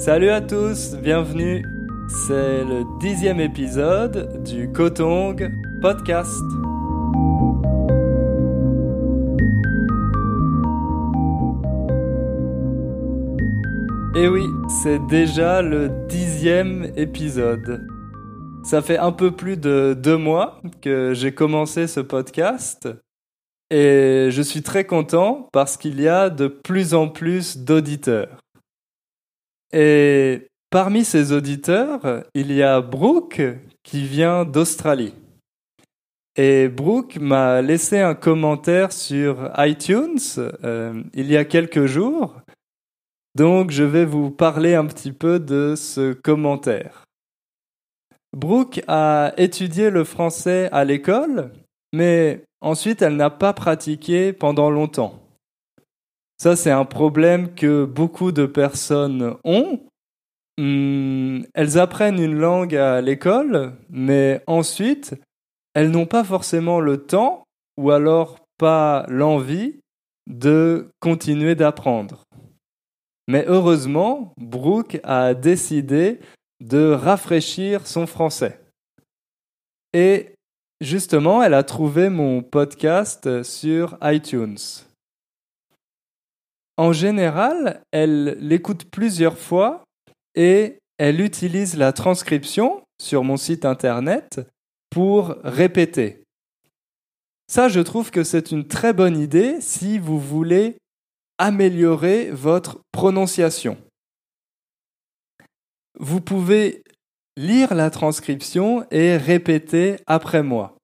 Salut à tous, bienvenue. C'est le dixième épisode du Kotong Podcast. Et oui, c'est déjà le dixième épisode. Ça fait un peu plus de deux mois que j'ai commencé ce podcast et je suis très content parce qu'il y a de plus en plus d'auditeurs. Et parmi ces auditeurs, il y a Brooke qui vient d'Australie. Et Brooke m'a laissé un commentaire sur iTunes euh, il y a quelques jours. Donc je vais vous parler un petit peu de ce commentaire. Brooke a étudié le français à l'école, mais ensuite elle n'a pas pratiqué pendant longtemps. Ça, c'est un problème que beaucoup de personnes ont. Hmm, elles apprennent une langue à l'école, mais ensuite, elles n'ont pas forcément le temps ou alors pas l'envie de continuer d'apprendre. Mais heureusement, Brooke a décidé de rafraîchir son français. Et justement, elle a trouvé mon podcast sur iTunes. En général, elle l'écoute plusieurs fois et elle utilise la transcription sur mon site internet pour répéter. Ça, je trouve que c'est une très bonne idée si vous voulez améliorer votre prononciation. Vous pouvez lire la transcription et répéter après moi.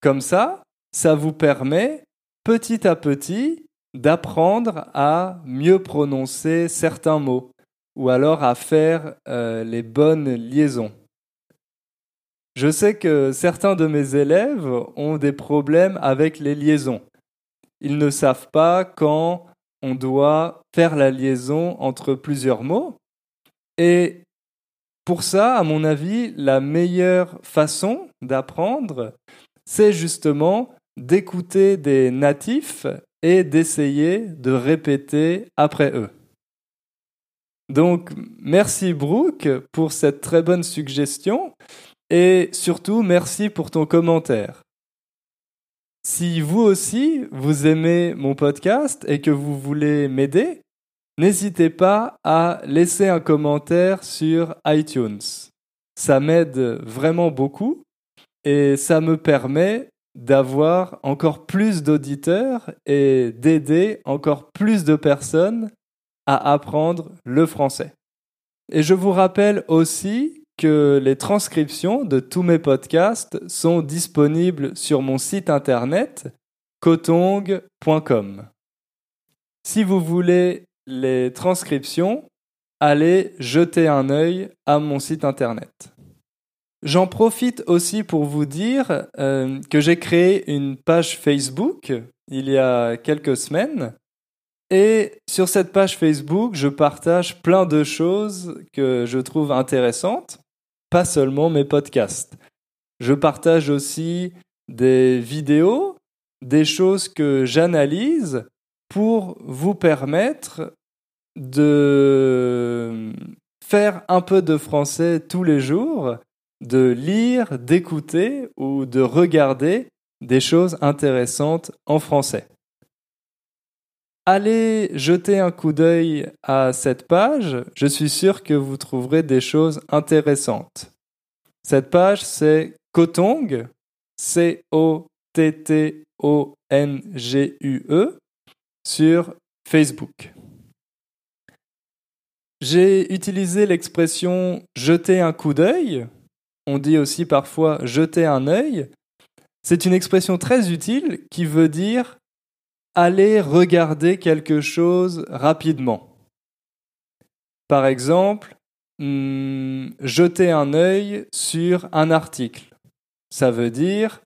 Comme ça, ça vous permet petit à petit d'apprendre à mieux prononcer certains mots ou alors à faire euh, les bonnes liaisons. Je sais que certains de mes élèves ont des problèmes avec les liaisons. Ils ne savent pas quand on doit faire la liaison entre plusieurs mots. Et pour ça, à mon avis, la meilleure façon d'apprendre, c'est justement d'écouter des natifs et d'essayer de répéter après eux. Donc, merci Brooke pour cette très bonne suggestion et surtout merci pour ton commentaire. Si vous aussi, vous aimez mon podcast et que vous voulez m'aider, n'hésitez pas à laisser un commentaire sur iTunes. Ça m'aide vraiment beaucoup et ça me permet d'avoir encore plus d'auditeurs et d'aider encore plus de personnes à apprendre le français. Et je vous rappelle aussi que les transcriptions de tous mes podcasts sont disponibles sur mon site internet kotong.com. Si vous voulez les transcriptions, allez jeter un œil à mon site internet. J'en profite aussi pour vous dire euh, que j'ai créé une page Facebook il y a quelques semaines. Et sur cette page Facebook, je partage plein de choses que je trouve intéressantes, pas seulement mes podcasts. Je partage aussi des vidéos, des choses que j'analyse pour vous permettre de faire un peu de français tous les jours de lire, d'écouter ou de regarder des choses intéressantes en français. Allez jeter un coup d'œil à cette page, je suis sûr que vous trouverez des choses intéressantes. Cette page, c'est Kotong, C-O-T-T-O-N-G-U-E, sur Facebook. J'ai utilisé l'expression jeter un coup d'œil on dit aussi parfois jeter un œil, c'est une expression très utile qui veut dire aller regarder quelque chose rapidement. Par exemple, hmm, jeter un œil sur un article. Ça veut dire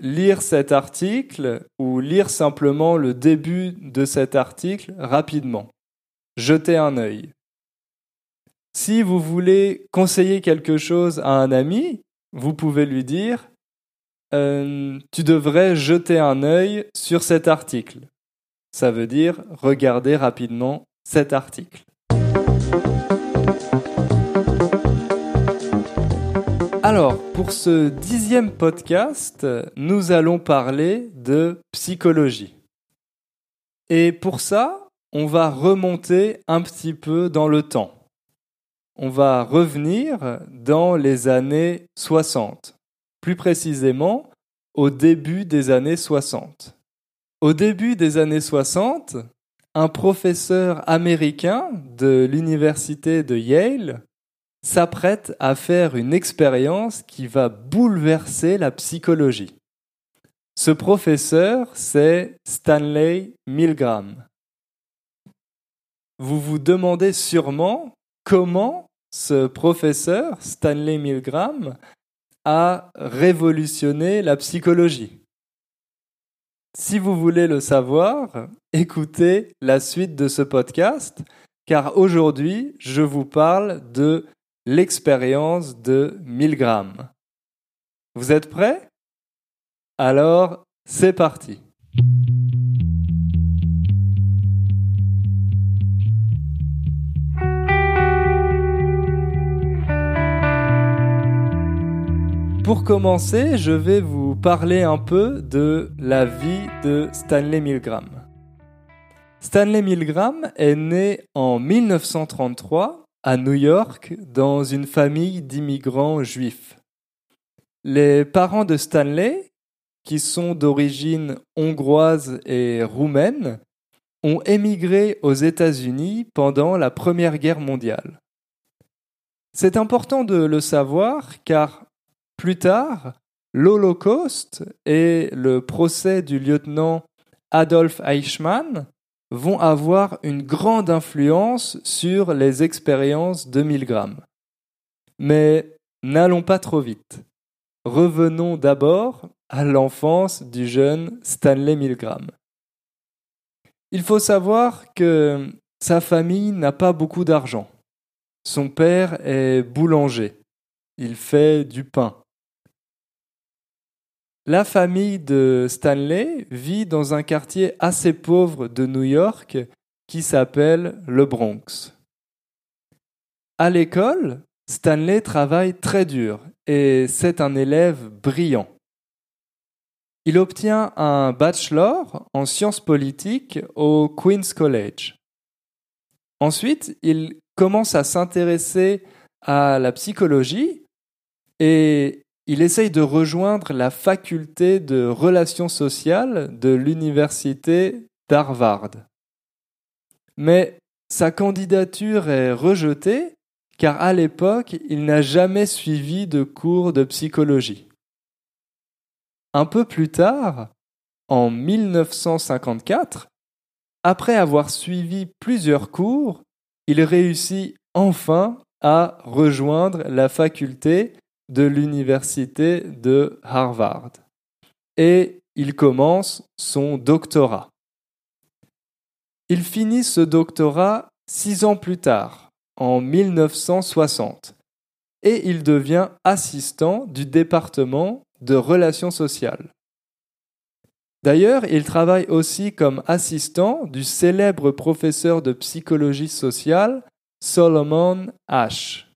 lire cet article ou lire simplement le début de cet article rapidement. Jeter un œil. Si vous voulez conseiller quelque chose à un ami, vous pouvez lui dire euh, Tu devrais jeter un œil sur cet article. Ça veut dire regarder rapidement cet article. Alors, pour ce dixième podcast, nous allons parler de psychologie. Et pour ça, on va remonter un petit peu dans le temps. On va revenir dans les années 60, plus précisément au début des années 60. Au début des années 60, un professeur américain de l'université de Yale s'apprête à faire une expérience qui va bouleverser la psychologie. Ce professeur, c'est Stanley Milgram. Vous vous demandez sûrement comment ce professeur, Stanley Milgram, a révolutionné la psychologie. Si vous voulez le savoir, écoutez la suite de ce podcast, car aujourd'hui, je vous parle de l'expérience de Milgram. Vous êtes prêts? Alors, c'est parti. Pour commencer, je vais vous parler un peu de la vie de Stanley Milgram. Stanley Milgram est né en 1933 à New York dans une famille d'immigrants juifs. Les parents de Stanley, qui sont d'origine hongroise et roumaine, ont émigré aux États-Unis pendant la Première Guerre mondiale. C'est important de le savoir car plus tard, l'Holocauste et le procès du lieutenant Adolf Eichmann vont avoir une grande influence sur les expériences de Milgram. Mais n'allons pas trop vite. Revenons d'abord à l'enfance du jeune Stanley Milgram. Il faut savoir que sa famille n'a pas beaucoup d'argent. Son père est boulanger. Il fait du pain. La famille de Stanley vit dans un quartier assez pauvre de New York qui s'appelle le Bronx. À l'école, Stanley travaille très dur et c'est un élève brillant. Il obtient un bachelor en sciences politiques au Queen's College. Ensuite, il commence à s'intéresser à la psychologie et il essaye de rejoindre la faculté de relations sociales de l'université d'Harvard. Mais sa candidature est rejetée car à l'époque, il n'a jamais suivi de cours de psychologie. Un peu plus tard, en 1954, après avoir suivi plusieurs cours, il réussit enfin à rejoindre la faculté de l'université de Harvard. Et il commence son doctorat. Il finit ce doctorat six ans plus tard, en 1960, et il devient assistant du département de relations sociales. D'ailleurs, il travaille aussi comme assistant du célèbre professeur de psychologie sociale Solomon Ash.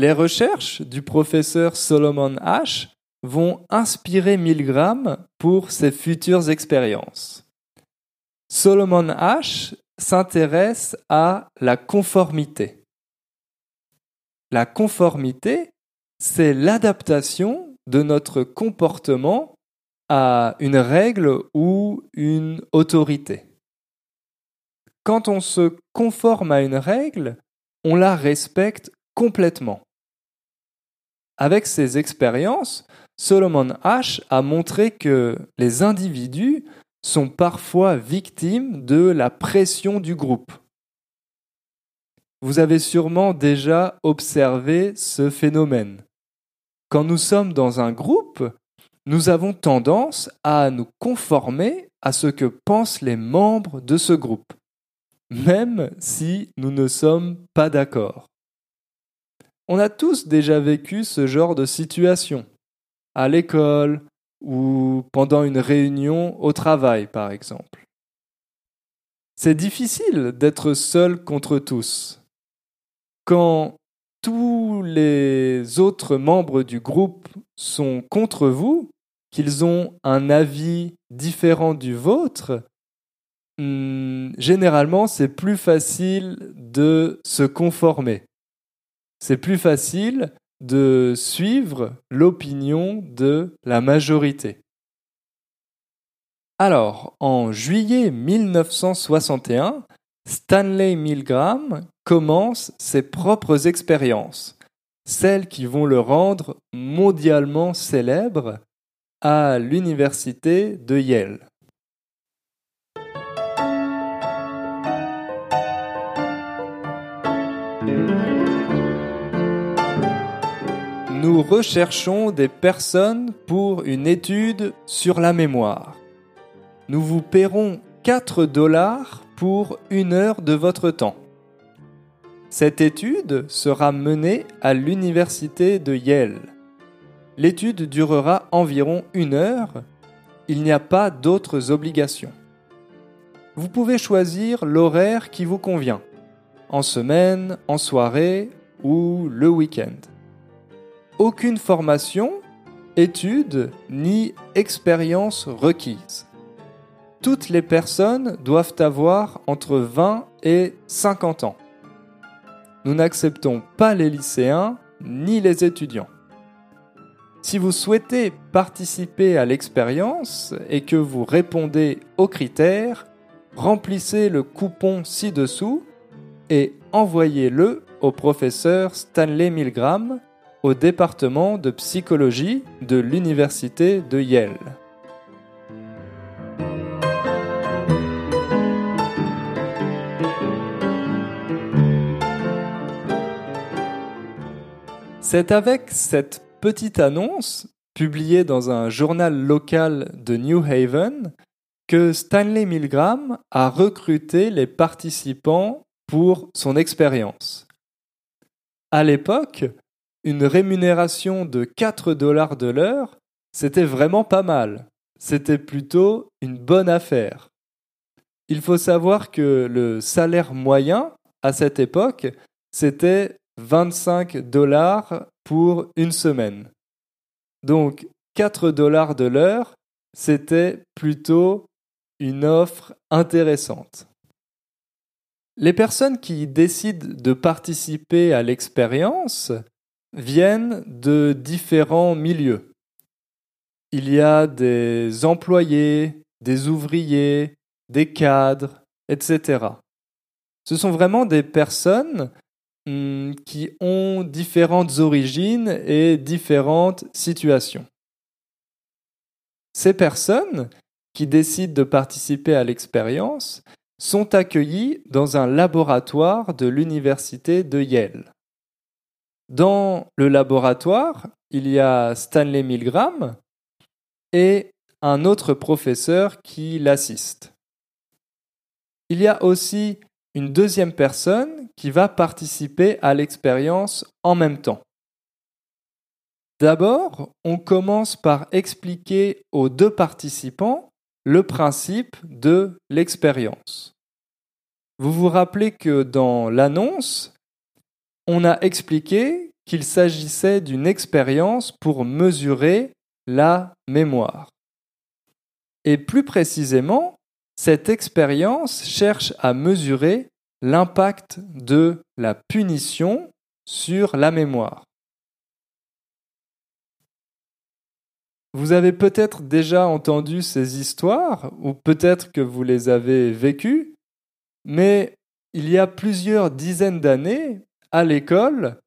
Les recherches du professeur Solomon Ash vont inspirer Milgram pour ses futures expériences. Solomon Ash s'intéresse à la conformité. La conformité, c'est l'adaptation de notre comportement à une règle ou une autorité. Quand on se conforme à une règle, on la respecte complètement. Avec ses expériences, Solomon H a montré que les individus sont parfois victimes de la pression du groupe. Vous avez sûrement déjà observé ce phénomène. Quand nous sommes dans un groupe, nous avons tendance à nous conformer à ce que pensent les membres de ce groupe, même si nous ne sommes pas d'accord. On a tous déjà vécu ce genre de situation, à l'école ou pendant une réunion au travail par exemple. c'est difficile d'être seul contre tous. Quand tous les autres membres du groupe sont contre vous, qu'ils ont un avis différent du vôtre, hmm, généralement c'est plus facile de se conformer. C'est plus facile de suivre l'opinion de la majorité. Alors, en juillet 1961, Stanley Milgram commence ses propres expériences, celles qui vont le rendre mondialement célèbre à l'université de Yale. Nous recherchons des personnes pour une étude sur la mémoire. Nous vous paierons 4 dollars pour une heure de votre temps. Cette étude sera menée à l'université de Yale. L'étude durera environ une heure. Il n'y a pas d'autres obligations. Vous pouvez choisir l'horaire qui vous convient, en semaine, en soirée ou le week-end. Aucune formation, étude ni expérience requise. Toutes les personnes doivent avoir entre 20 et 50 ans. Nous n'acceptons pas les lycéens ni les étudiants. Si vous souhaitez participer à l'expérience et que vous répondez aux critères, remplissez le coupon ci-dessous et envoyez-le au professeur Stanley Milgram au département de psychologie de l'université de Yale. C'est avec cette petite annonce, publiée dans un journal local de New Haven, que Stanley Milgram a recruté les participants pour son expérience. À l'époque, une rémunération de 4 dollars de l'heure, c'était vraiment pas mal. C'était plutôt une bonne affaire. Il faut savoir que le salaire moyen à cette époque, c'était 25 dollars pour une semaine. Donc 4 dollars de l'heure, c'était plutôt une offre intéressante. Les personnes qui décident de participer à l'expérience viennent de différents milieux. Il y a des employés, des ouvriers, des cadres, etc. Ce sont vraiment des personnes Hmm, qui ont différentes origines et différentes situations. Ces personnes qui décident de participer à l'expérience sont accueillies dans un laboratoire de l'université de Yale. Dans le laboratoire, il y a Stanley Milgram et un autre professeur qui l'assiste. Il y a aussi une deuxième personne qui va participer à l'expérience en même temps. D'abord, on commence par expliquer aux deux participants le principe de l'expérience. Vous vous rappelez que dans l'annonce, on a expliqué qu'il s'agissait d'une expérience pour mesurer la mémoire. Et plus précisément, cette expérience cherche à mesurer l'impact de la punition sur la mémoire. Vous avez peut-être déjà entendu ces histoires, ou peut-être que vous les avez vécues, mais il y a plusieurs dizaines d'années, à l'école,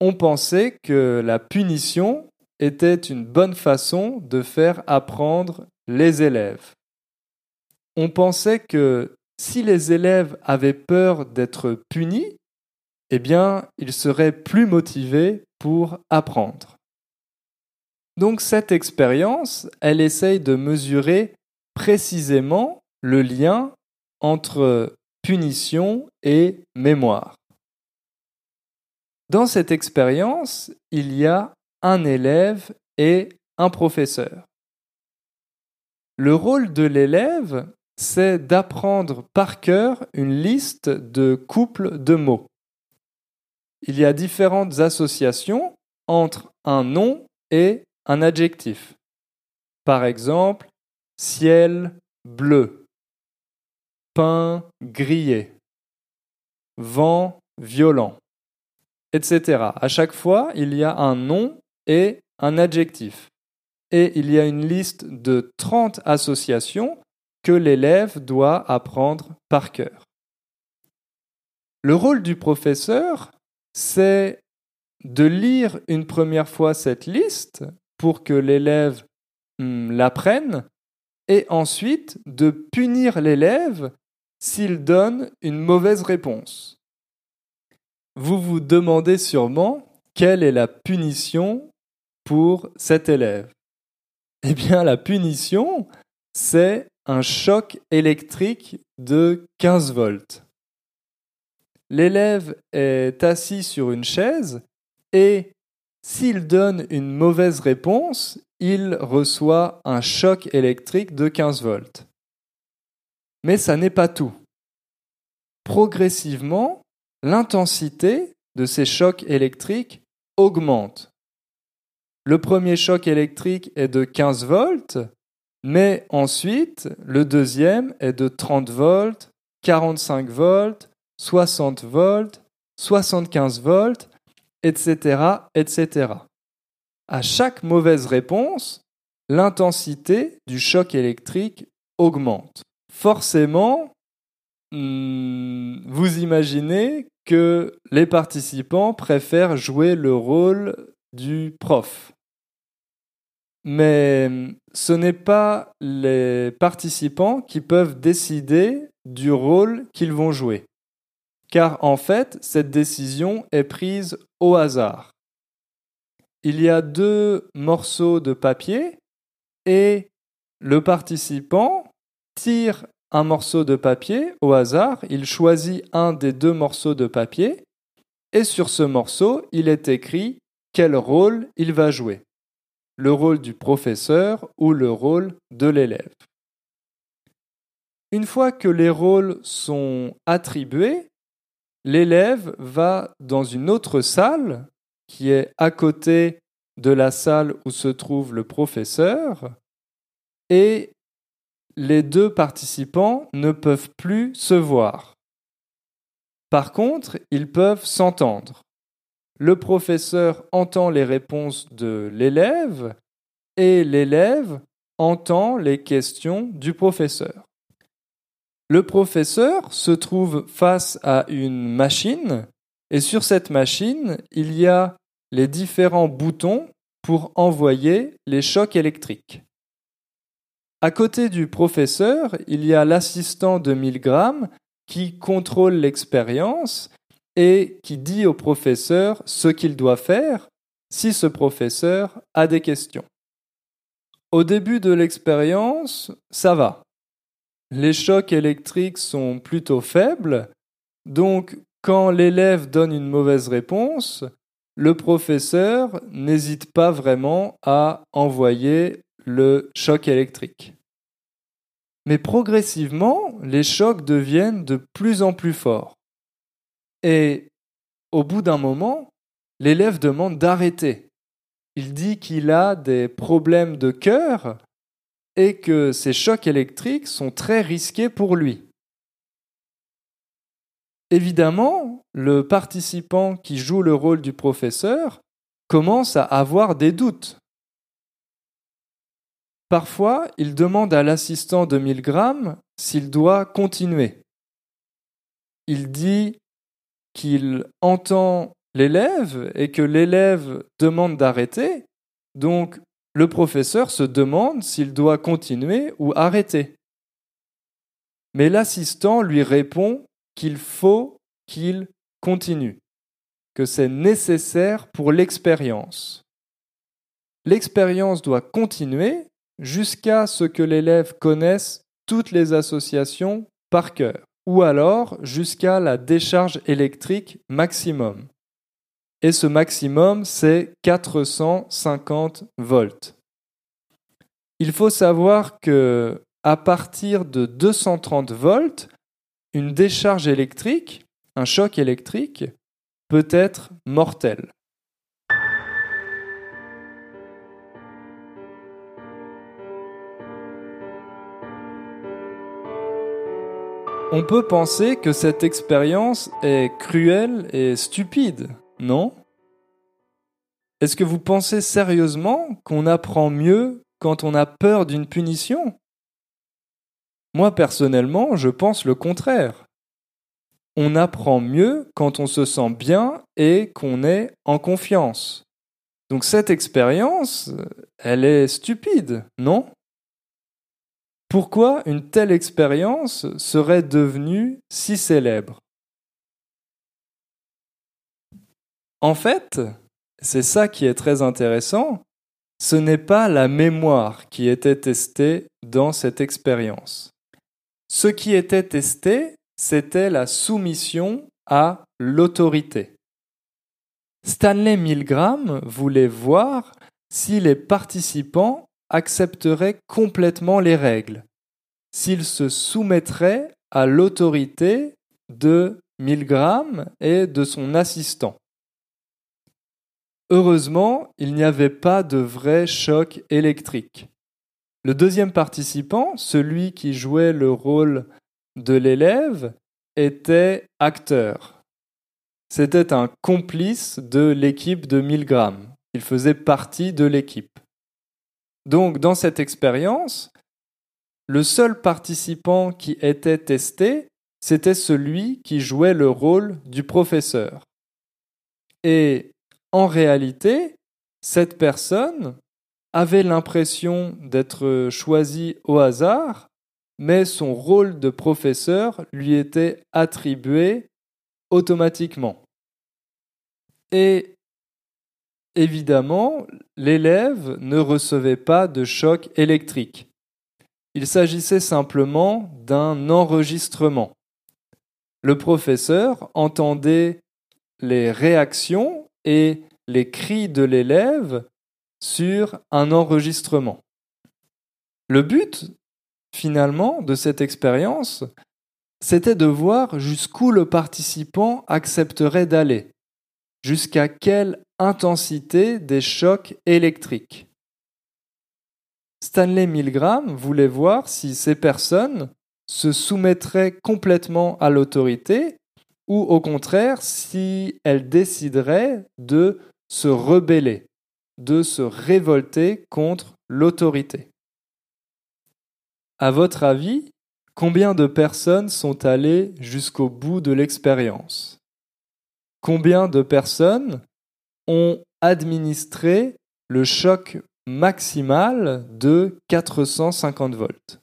on pensait que la punition était une bonne façon de faire apprendre les élèves on pensait que si les élèves avaient peur d'être punis, eh bien, ils seraient plus motivés pour apprendre. Donc cette expérience, elle essaye de mesurer précisément le lien entre punition et mémoire. Dans cette expérience, il y a un élève et un professeur. Le rôle de l'élève, c'est d'apprendre par cœur une liste de couples de mots. Il y a différentes associations entre un nom et un adjectif. Par exemple, ciel bleu, pain grillé, vent violent, etc. À chaque fois, il y a un nom et un adjectif. Et il y a une liste de 30 associations que l'élève doit apprendre par cœur. Le rôle du professeur, c'est de lire une première fois cette liste pour que l'élève hmm, l'apprenne et ensuite de punir l'élève s'il donne une mauvaise réponse. Vous vous demandez sûrement quelle est la punition pour cet élève. Eh bien, la punition, c'est un choc électrique de 15 volts. L'élève est assis sur une chaise et s'il donne une mauvaise réponse, il reçoit un choc électrique de 15 volts. Mais ça n'est pas tout. Progressivement, l'intensité de ces chocs électriques augmente. Le premier choc électrique est de 15 volts, mais ensuite, le deuxième est de 30 volts, 45 volts, 60 volts, 75 volts, etc., etc. À chaque mauvaise réponse, l'intensité du choc électrique augmente. Forcément, hmm, vous imaginez que les participants préfèrent jouer le rôle du prof. Mais ce n'est pas les participants qui peuvent décider du rôle qu'ils vont jouer. Car en fait, cette décision est prise au hasard. Il y a deux morceaux de papier et le participant tire un morceau de papier au hasard, il choisit un des deux morceaux de papier et sur ce morceau, il est écrit quel rôle il va jouer le rôle du professeur ou le rôle de l'élève. Une fois que les rôles sont attribués, l'élève va dans une autre salle qui est à côté de la salle où se trouve le professeur et les deux participants ne peuvent plus se voir. Par contre, ils peuvent s'entendre le professeur entend les réponses de l'élève et l'élève entend les questions du professeur. Le professeur se trouve face à une machine et sur cette machine, il y a les différents boutons pour envoyer les chocs électriques. À côté du professeur, il y a l'assistant de Milgram qui contrôle l'expérience et qui dit au professeur ce qu'il doit faire si ce professeur a des questions. Au début de l'expérience, ça va. Les chocs électriques sont plutôt faibles, donc quand l'élève donne une mauvaise réponse, le professeur n'hésite pas vraiment à envoyer le choc électrique. Mais progressivement, les chocs deviennent de plus en plus forts. Et au bout d'un moment, l'élève demande d'arrêter. Il dit qu'il a des problèmes de cœur et que ces chocs électriques sont très risqués pour lui. Évidemment, le participant qui joue le rôle du professeur commence à avoir des doutes. Parfois, il demande à l'assistant de Milgram s'il doit continuer. Il dit qu'il entend l'élève et que l'élève demande d'arrêter, donc le professeur se demande s'il doit continuer ou arrêter. Mais l'assistant lui répond qu'il faut qu'il continue, que c'est nécessaire pour l'expérience. L'expérience doit continuer jusqu'à ce que l'élève connaisse toutes les associations par cœur ou alors jusqu'à la décharge électrique maximum. Et ce maximum, c'est 450 volts. Il faut savoir que à partir de 230 volts, une décharge électrique, un choc électrique, peut être mortel. On peut penser que cette expérience est cruelle et stupide, non? Est-ce que vous pensez sérieusement qu'on apprend mieux quand on a peur d'une punition? Moi personnellement, je pense le contraire. On apprend mieux quand on se sent bien et qu'on est en confiance. Donc cette expérience, elle est stupide, non? Pourquoi une telle expérience serait devenue si célèbre? En fait, c'est ça qui est très intéressant, ce n'est pas la mémoire qui était testée dans cette expérience. Ce qui était testé, c'était la soumission à l'autorité. Stanley Milgram voulait voir si les participants accepterait complètement les règles, s'il se soumettrait à l'autorité de Milgram et de son assistant. Heureusement, il n'y avait pas de vrai choc électrique. Le deuxième participant, celui qui jouait le rôle de l'élève, était acteur. C'était un complice de l'équipe de Milgram. Il faisait partie de l'équipe. Donc, dans cette expérience, le seul participant qui était testé, c'était celui qui jouait le rôle du professeur. Et en réalité, cette personne avait l'impression d'être choisie au hasard, mais son rôle de professeur lui était attribué automatiquement. Et Évidemment, l'élève ne recevait pas de choc électrique. Il s'agissait simplement d'un enregistrement. Le professeur entendait les réactions et les cris de l'élève sur un enregistrement. Le but, finalement, de cette expérience, c'était de voir jusqu'où le participant accepterait d'aller, jusqu'à quelle intensité des chocs électriques. Stanley Milgram voulait voir si ces personnes se soumettraient complètement à l'autorité ou au contraire si elles décideraient de se rebeller, de se révolter contre l'autorité. À votre avis, combien de personnes sont allées jusqu'au bout de l'expérience? Combien de personnes ont administré le choc maximal de 450 volts.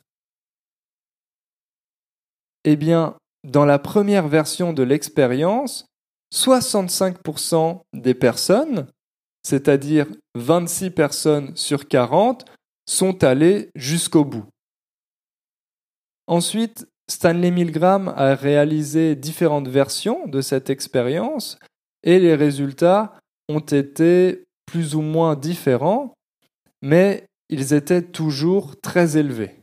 Eh bien, dans la première version de l'expérience, 65% des personnes, c'est-à-dire 26 personnes sur 40, sont allées jusqu'au bout. Ensuite, Stanley Milgram a réalisé différentes versions de cette expérience et les résultats ont été plus ou moins différents, mais ils étaient toujours très élevés.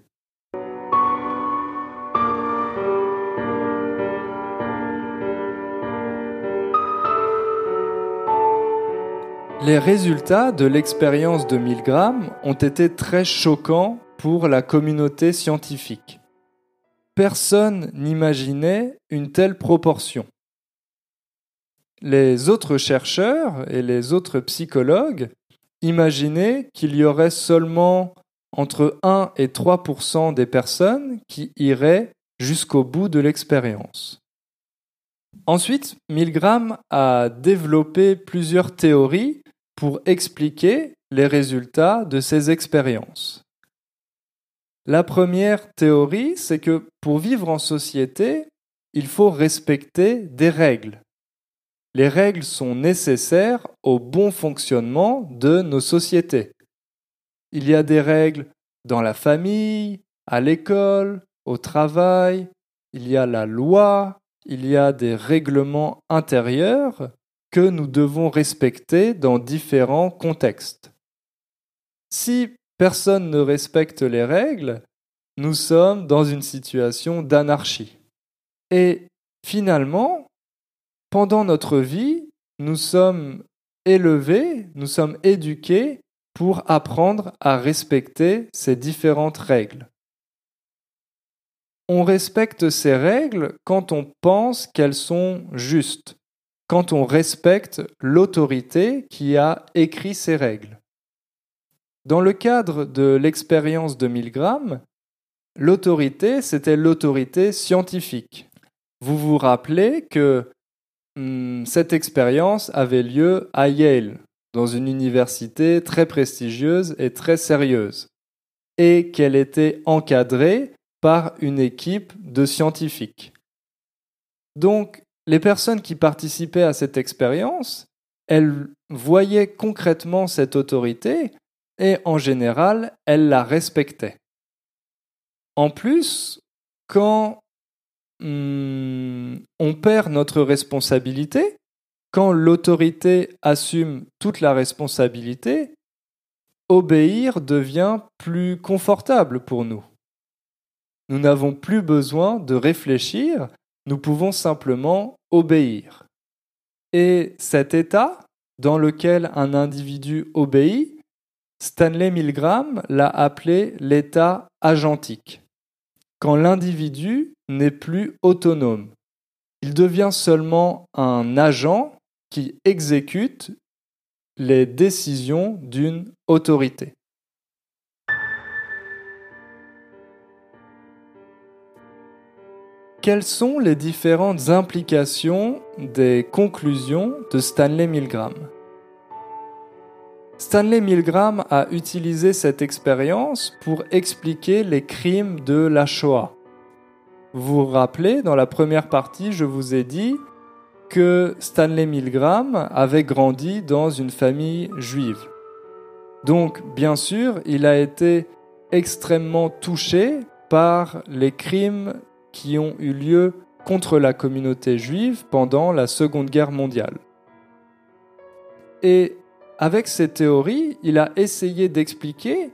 Les résultats de l'expérience de Milgram ont été très choquants pour la communauté scientifique. Personne n'imaginait une telle proportion les autres chercheurs et les autres psychologues imaginaient qu'il y aurait seulement entre 1 et 3% des personnes qui iraient jusqu'au bout de l'expérience. Ensuite, Milgram a développé plusieurs théories pour expliquer les résultats de ces expériences. La première théorie, c'est que pour vivre en société, il faut respecter des règles les règles sont nécessaires au bon fonctionnement de nos sociétés. Il y a des règles dans la famille, à l'école, au travail, il y a la loi, il y a des règlements intérieurs que nous devons respecter dans différents contextes. Si personne ne respecte les règles, nous sommes dans une situation d'anarchie. Et finalement, pendant notre vie, nous sommes élevés, nous sommes éduqués pour apprendre à respecter ces différentes règles. On respecte ces règles quand on pense qu'elles sont justes, quand on respecte l'autorité qui a écrit ces règles. Dans le cadre de l'expérience de Milgram, l'autorité, c'était l'autorité scientifique. Vous vous rappelez que cette expérience avait lieu à Yale, dans une université très prestigieuse et très sérieuse, et qu'elle était encadrée par une équipe de scientifiques. Donc, les personnes qui participaient à cette expérience, elles voyaient concrètement cette autorité et en général, elles la respectaient. En plus, quand hmm, on perd notre responsabilité, quand l'autorité assume toute la responsabilité, obéir devient plus confortable pour nous. Nous n'avons plus besoin de réfléchir, nous pouvons simplement obéir. Et cet état dans lequel un individu obéit, Stanley Milgram l'a appelé l'état agentique, quand l'individu n'est plus autonome. Il devient seulement un agent qui exécute les décisions d'une autorité. Quelles sont les différentes implications des conclusions de Stanley Milgram? Stanley Milgram a utilisé cette expérience pour expliquer les crimes de la Shoah. Vous vous rappelez, dans la première partie, je vous ai dit que Stanley Milgram avait grandi dans une famille juive. Donc, bien sûr, il a été extrêmement touché par les crimes qui ont eu lieu contre la communauté juive pendant la Seconde Guerre mondiale. Et avec ces théories, il a essayé d'expliquer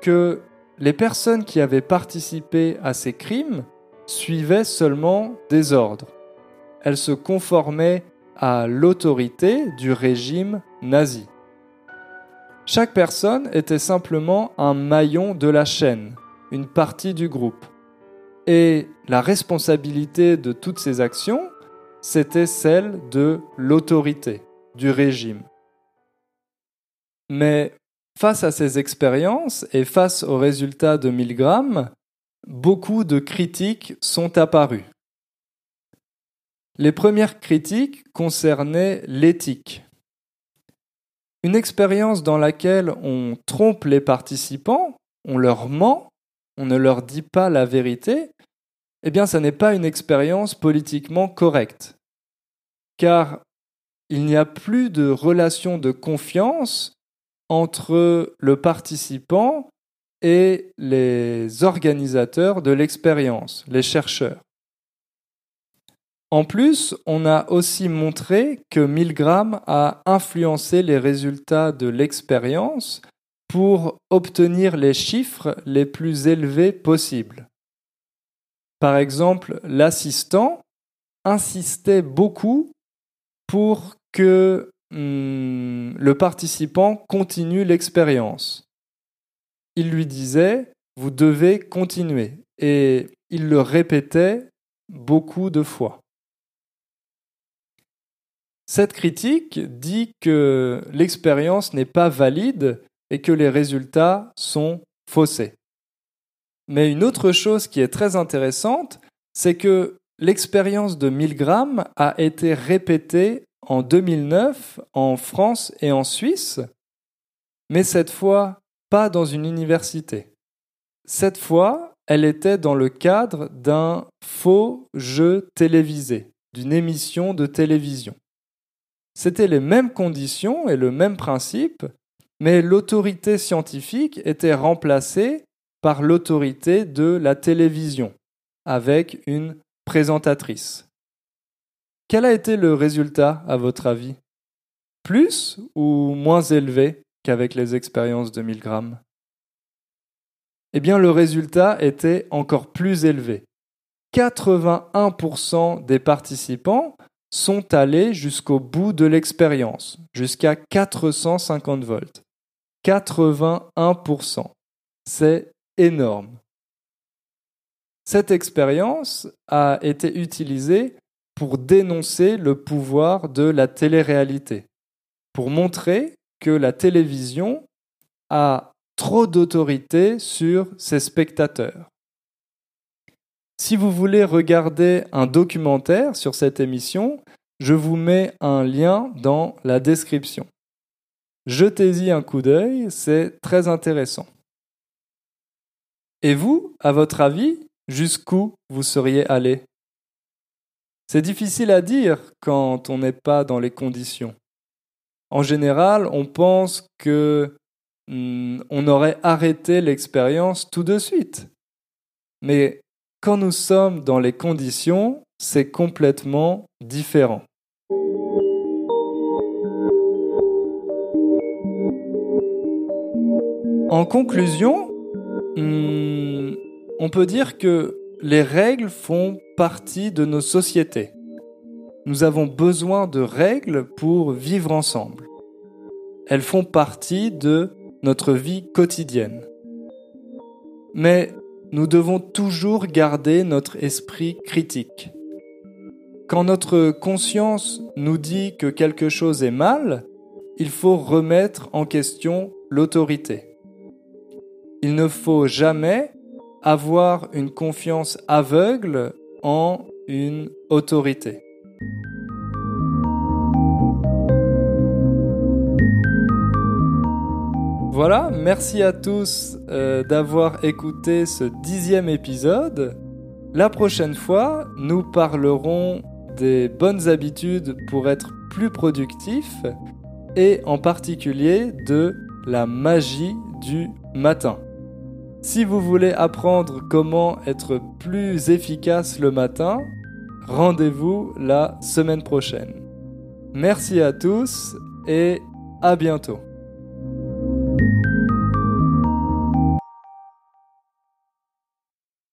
que les personnes qui avaient participé à ces crimes suivaient seulement des ordres. Elles se conformaient à l'autorité du régime nazi. Chaque personne était simplement un maillon de la chaîne, une partie du groupe. Et la responsabilité de toutes ces actions, c'était celle de l'autorité, du régime. Mais face à ces expériences et face aux résultats de Milgram, beaucoup de critiques sont apparues. Les premières critiques concernaient l'éthique. Une expérience dans laquelle on trompe les participants, on leur ment, on ne leur dit pas la vérité, eh bien, ça n'est pas une expérience politiquement correcte. Car il n'y a plus de relation de confiance entre le participant et les organisateurs de l'expérience, les chercheurs. En plus, on a aussi montré que Milgram a influencé les résultats de l'expérience pour obtenir les chiffres les plus élevés possibles. Par exemple, l'assistant insistait beaucoup pour que hmm, le participant continue l'expérience. Il lui disait, vous devez continuer. Et il le répétait beaucoup de fois. Cette critique dit que l'expérience n'est pas valide et que les résultats sont faussés. Mais une autre chose qui est très intéressante, c'est que l'expérience de Milgram a été répétée en 2009 en France et en Suisse, mais cette fois pas dans une université. Cette fois, elle était dans le cadre d'un faux jeu télévisé, d'une émission de télévision. C'était les mêmes conditions et le même principe, mais l'autorité scientifique était remplacée par l'autorité de la télévision, avec une présentatrice. Quel a été le résultat, à votre avis? Plus ou moins élevé qu'avec les expériences de Milgram eh bien le résultat était encore plus élevé. 81% des participants sont allés jusqu'au bout de l'expérience, jusqu'à 450 volts. 81%. C'est énorme. Cette expérience a été utilisée pour dénoncer le pouvoir de la télé-réalité, pour montrer que la télévision a trop d'autorité sur ses spectateurs. Si vous voulez regarder un documentaire sur cette émission, je vous mets un lien dans la description. Jetez-y un coup d'œil, c'est très intéressant. Et vous, à votre avis, jusqu'où vous seriez allé? C'est difficile à dire quand on n'est pas dans les conditions. En général, on pense que hmm, on aurait arrêté l'expérience tout de suite. Mais quand nous sommes dans les conditions, c'est complètement différent. En conclusion, hmm, on peut dire que les règles font partie de nos sociétés. Nous avons besoin de règles pour vivre ensemble. Elles font partie de notre vie quotidienne. Mais nous devons toujours garder notre esprit critique. Quand notre conscience nous dit que quelque chose est mal, il faut remettre en question l'autorité. Il ne faut jamais avoir une confiance aveugle en une autorité. Voilà, merci à tous euh, d'avoir écouté ce dixième épisode. La prochaine fois, nous parlerons des bonnes habitudes pour être plus productif et en particulier de la magie du matin. Si vous voulez apprendre comment être plus efficace le matin, rendez-vous la semaine prochaine. Merci à tous et à bientôt.